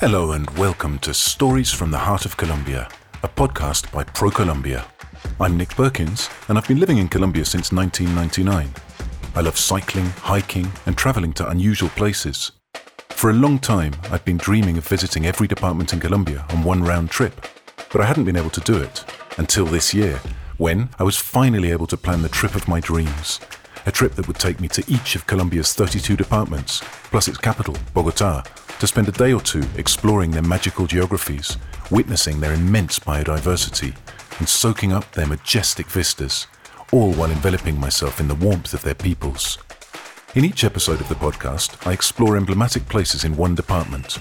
Hello and welcome to Stories from the Heart of Colombia, a podcast by ProColombia. I'm Nick Perkins and I've been living in Colombia since 1999. I love cycling, hiking, and traveling to unusual places. For a long time, I've been dreaming of visiting every department in Colombia on one round trip, but I hadn't been able to do it until this year, when I was finally able to plan the trip of my dreams. A trip that would take me to each of Colombia's 32 departments, plus its capital, Bogota, to spend a day or two exploring their magical geographies, witnessing their immense biodiversity, and soaking up their majestic vistas, all while enveloping myself in the warmth of their peoples. In each episode of the podcast, I explore emblematic places in one department.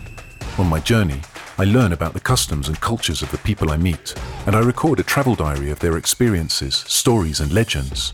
On my journey, I learn about the customs and cultures of the people I meet, and I record a travel diary of their experiences, stories, and legends.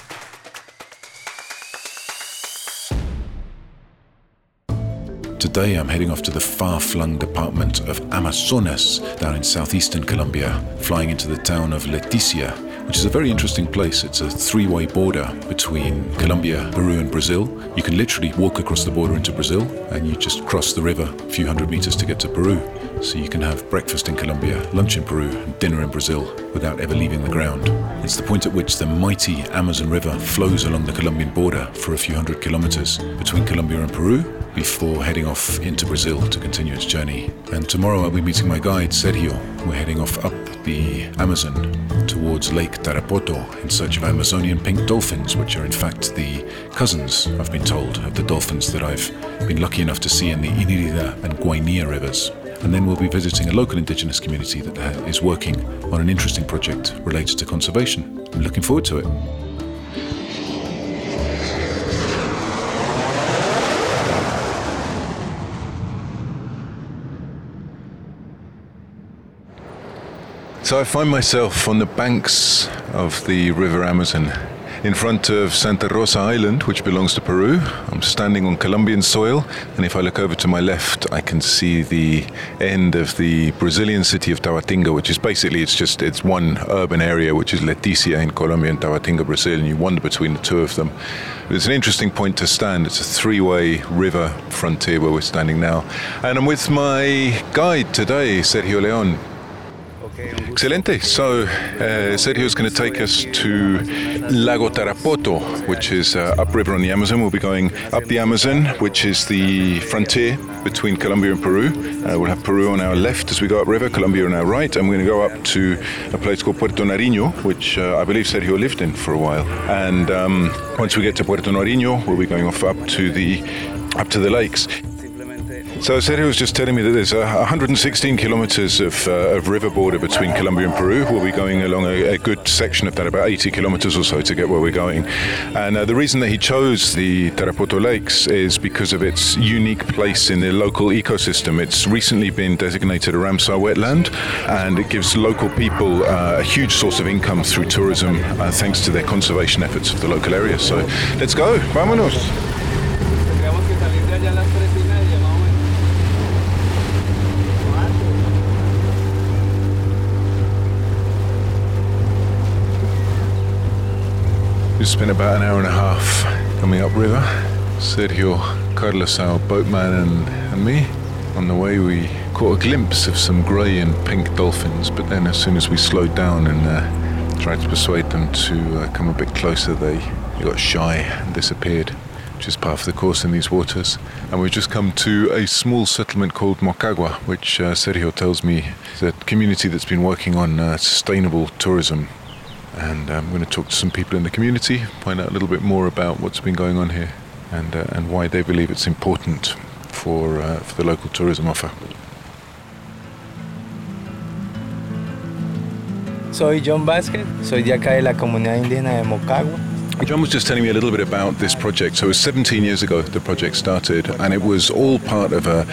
Today I'm heading off to the far flung department of Amazonas down in southeastern Colombia, flying into the town of Leticia, which is a very interesting place. It's a three way border between Colombia, Peru, and Brazil. You can literally walk across the border into Brazil and you just cross the river a few hundred meters to get to Peru. So you can have breakfast in Colombia, lunch in Peru, and dinner in Brazil without ever leaving the ground. It's the point at which the mighty Amazon River flows along the Colombian border for a few hundred kilometers between Colombia and Peru before heading off into Brazil to continue its journey. And tomorrow I'll be meeting my guide, Sergio. We're heading off up the Amazon towards Lake Tarapoto in search of Amazonian pink dolphins, which are in fact the cousins, I've been told, of the dolphins that I've been lucky enough to see in the Inirida and Guainía rivers. And then we'll be visiting a local indigenous community that uh, is working on an interesting project related to conservation. I'm looking forward to it. So I find myself on the banks of the River Amazon in front of Santa Rosa Island, which belongs to Peru. I'm standing on Colombian soil, and if I look over to my left, I can see the end of the Brazilian city of Tabatinga, which is basically it's just it's one urban area, which is Leticia in Colombia and Tabatinga, Brazil, and you wander between the two of them. It's an interesting point to stand. It's a three-way river frontier where we're standing now, and I'm with my guide today, Sergio Leon. Excelente. So, uh, Sergio is going to take us to Lago Tarapoto, which is uh, upriver on the Amazon. We'll be going up the Amazon, which is the frontier between Colombia and Peru. Uh, we'll have Peru on our left as we go upriver, Colombia on our right, and we're going to go up to a place called Puerto Nariño, which uh, I believe Sergio lived in for a while. And um, once we get to Puerto Nariño, we'll be going off up to the up to the lakes. So Sergio was just telling me that there's uh, 116 kilometers of, uh, of, river border between Colombia and Peru. We'll be going along a, a, good section of that, about 80 kilometers or so to get where we're going. And uh, the reason that he chose the Tarapoto Lakes is because of its unique place in the local ecosystem. It's recently been designated a Ramsar wetland, and it gives local people uh, a huge source of income through tourism, uh, thanks to their conservation efforts of the local area. So let's go, vámonos. We spent about an hour and a half coming upriver. Sergio, Carlos, our boatman, and, and me. On the way, we caught a glimpse of some grey and pink dolphins, but then as soon as we slowed down and uh, tried to persuade them to uh, come a bit closer, they, they got shy and disappeared, which is part of the course in these waters. And we've just come to a small settlement called Mocagua, which uh, Sergio tells me is a community that's been working on uh, sustainable tourism and I'm going to talk to some people in the community, find out a little bit more about what's been going on here, and uh, and why they believe it's important for uh, for the local tourism offer. Soy John Vázquez, soy de acá de la comunidad indígena de Mocagua. John was just telling me a little bit about this project. So it was 17 years ago the project started, and it was all part of a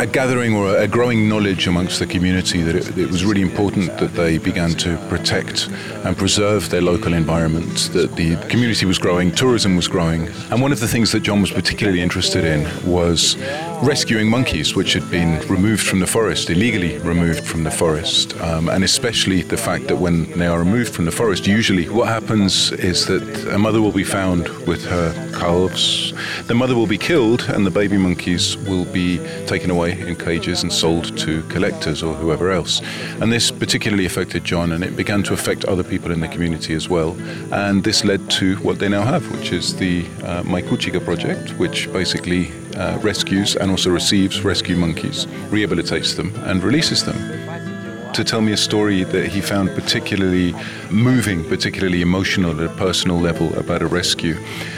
a gathering or a growing knowledge amongst the community that it, it, was really important that they began to protect and preserve their local environment, that the community was growing, tourism was growing. And one of the things that John was particularly interested in was rescuing monkeys, which had been removed from the forest, illegally removed from the forest. Um, and especially the fact that when they are removed from the forest, usually what happens is that a mother will be found with her calves, the mother will be killed, and the baby monkeys will be taken away in cages and sold to collectors or whoever else. And this particularly affected John, and it began to affect other people in the community as well. And this led to what they now have, which is the uh, Maikuchiga project, which basically uh, rescues and also receives rescue monkeys, rehabilitates them, and releases them to tell me a story that he found particularly moving, particularly emotional at a personal level about a rescue.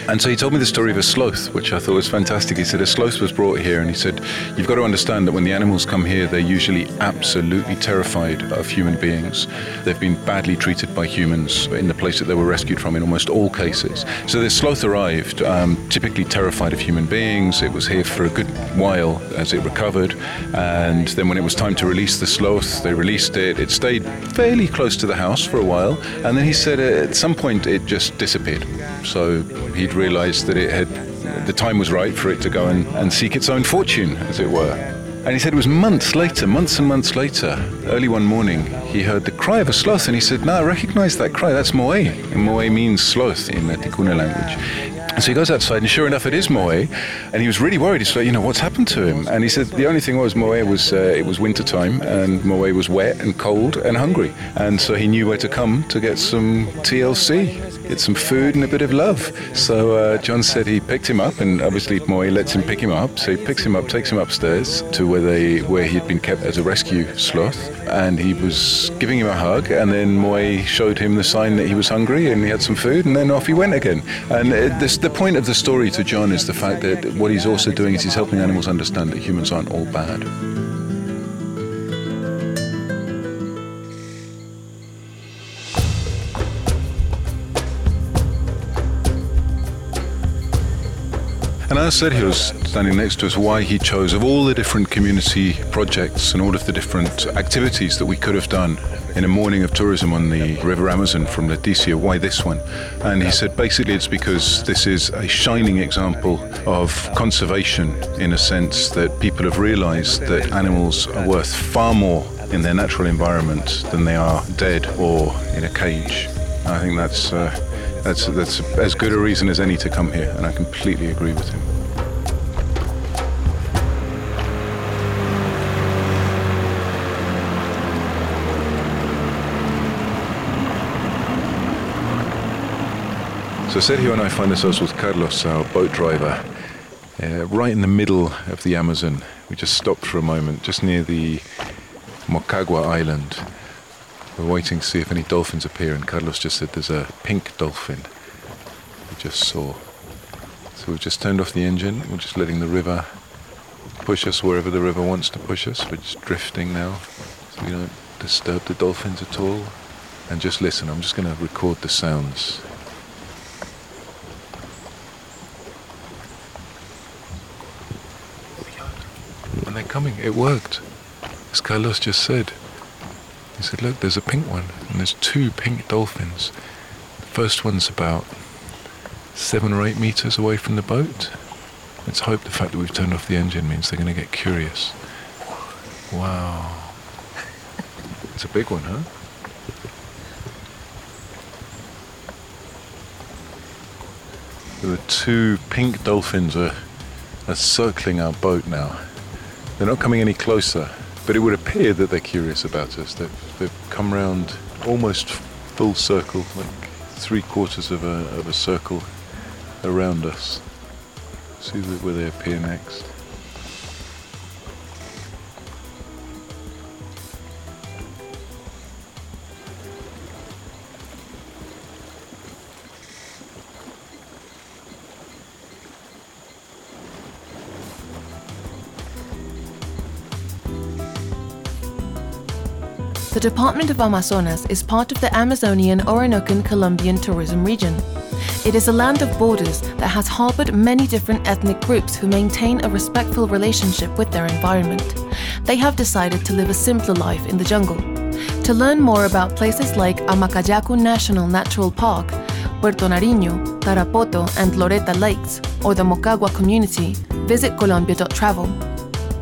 And so he told me the story of a sloth, which I thought was fantastic. He said a sloth was brought here, and he said, You've got to understand that when the animals come here, they're usually absolutely terrified of human beings. They've been badly treated by humans in the place that they were rescued from in almost all cases. So this sloth arrived, um, typically terrified of human beings. It was here for a good while as it recovered. And then when it was time to release the sloth, they released it. It stayed fairly close to the house for a while. And then he said at some point it just disappeared. So he'd realized that it had, the time was right for it to go and, and seek its own fortune, as it were. And he said it was months later, months and months later, early one morning, he heard the cry of a sloth and he said, No, I recognize that cry. That's Moe. And Moe means sloth in the Tikuna language. So he goes outside, and sure enough, it is Moe. And he was really worried. He's like, you know, what's happened to him? And he said the only thing was Moe was uh, it was winter time, and Moe was wet and cold and hungry, and so he knew where to come to get some TLC, get some food and a bit of love. So uh, John said he picked him up, and obviously Moe lets him pick him up. So he picks him up, takes him upstairs to where they where he had been kept as a rescue sloth, and he was giving him a hug, and then Moe showed him the sign that he was hungry, and he had some food, and then off he went again. And it, this the point of the story to John is the fact that what he's also doing is he's helping animals understand that humans aren't all bad. And as Sergio's standing next to us, why he chose, of all the different community projects and all of the different activities that we could have done in a morning of tourism on the River Amazon from Leticia. Why this one? And he said basically it's because this is a shining example of conservation in a sense that people have realized that animals are worth far more in their natural environment than they are dead or in a cage. I think that's, uh, that's, that's as good a reason as any to come here, and I completely agree with him. So Sergio and I find ourselves with Carlos, our boat driver, uh, right in the middle of the Amazon. We just stopped for a moment, just near the Mocagua Island. We're waiting to see if any dolphins appear, and Carlos just said there's a pink dolphin we just saw. So we've just turned off the engine. We're just letting the river push us wherever the river wants to push us. We're just drifting now, so we don't disturb the dolphins at all. And just listen. I'm just going to record the sounds coming. It worked. As Carlos just said. He said, look, there's a pink one, and there's two pink dolphins. The first one's about seven or eight meters away from the boat. Let's hope the fact that we've turned off the engine means they're going to get curious. Wow. It's a big one, huh? There are two pink dolphins are, are circling our boat now. They're not coming any closer, but it would appear that they're curious about us. They've, they've come round almost full circle, like three quarters of a, of a circle around us. See where they appear next. The Department of Amazonas is part of the Amazonian Orinocan Colombian tourism region. It is a land of borders that has harbored many different ethnic groups who maintain a respectful relationship with their environment. They have decided to live a simpler life in the jungle. To learn more about places like Amacayacu National Natural Park, Puerto Nariño, Tarapoto, and Loreta Lakes, or the Mocagua community, visit Colombia.travel.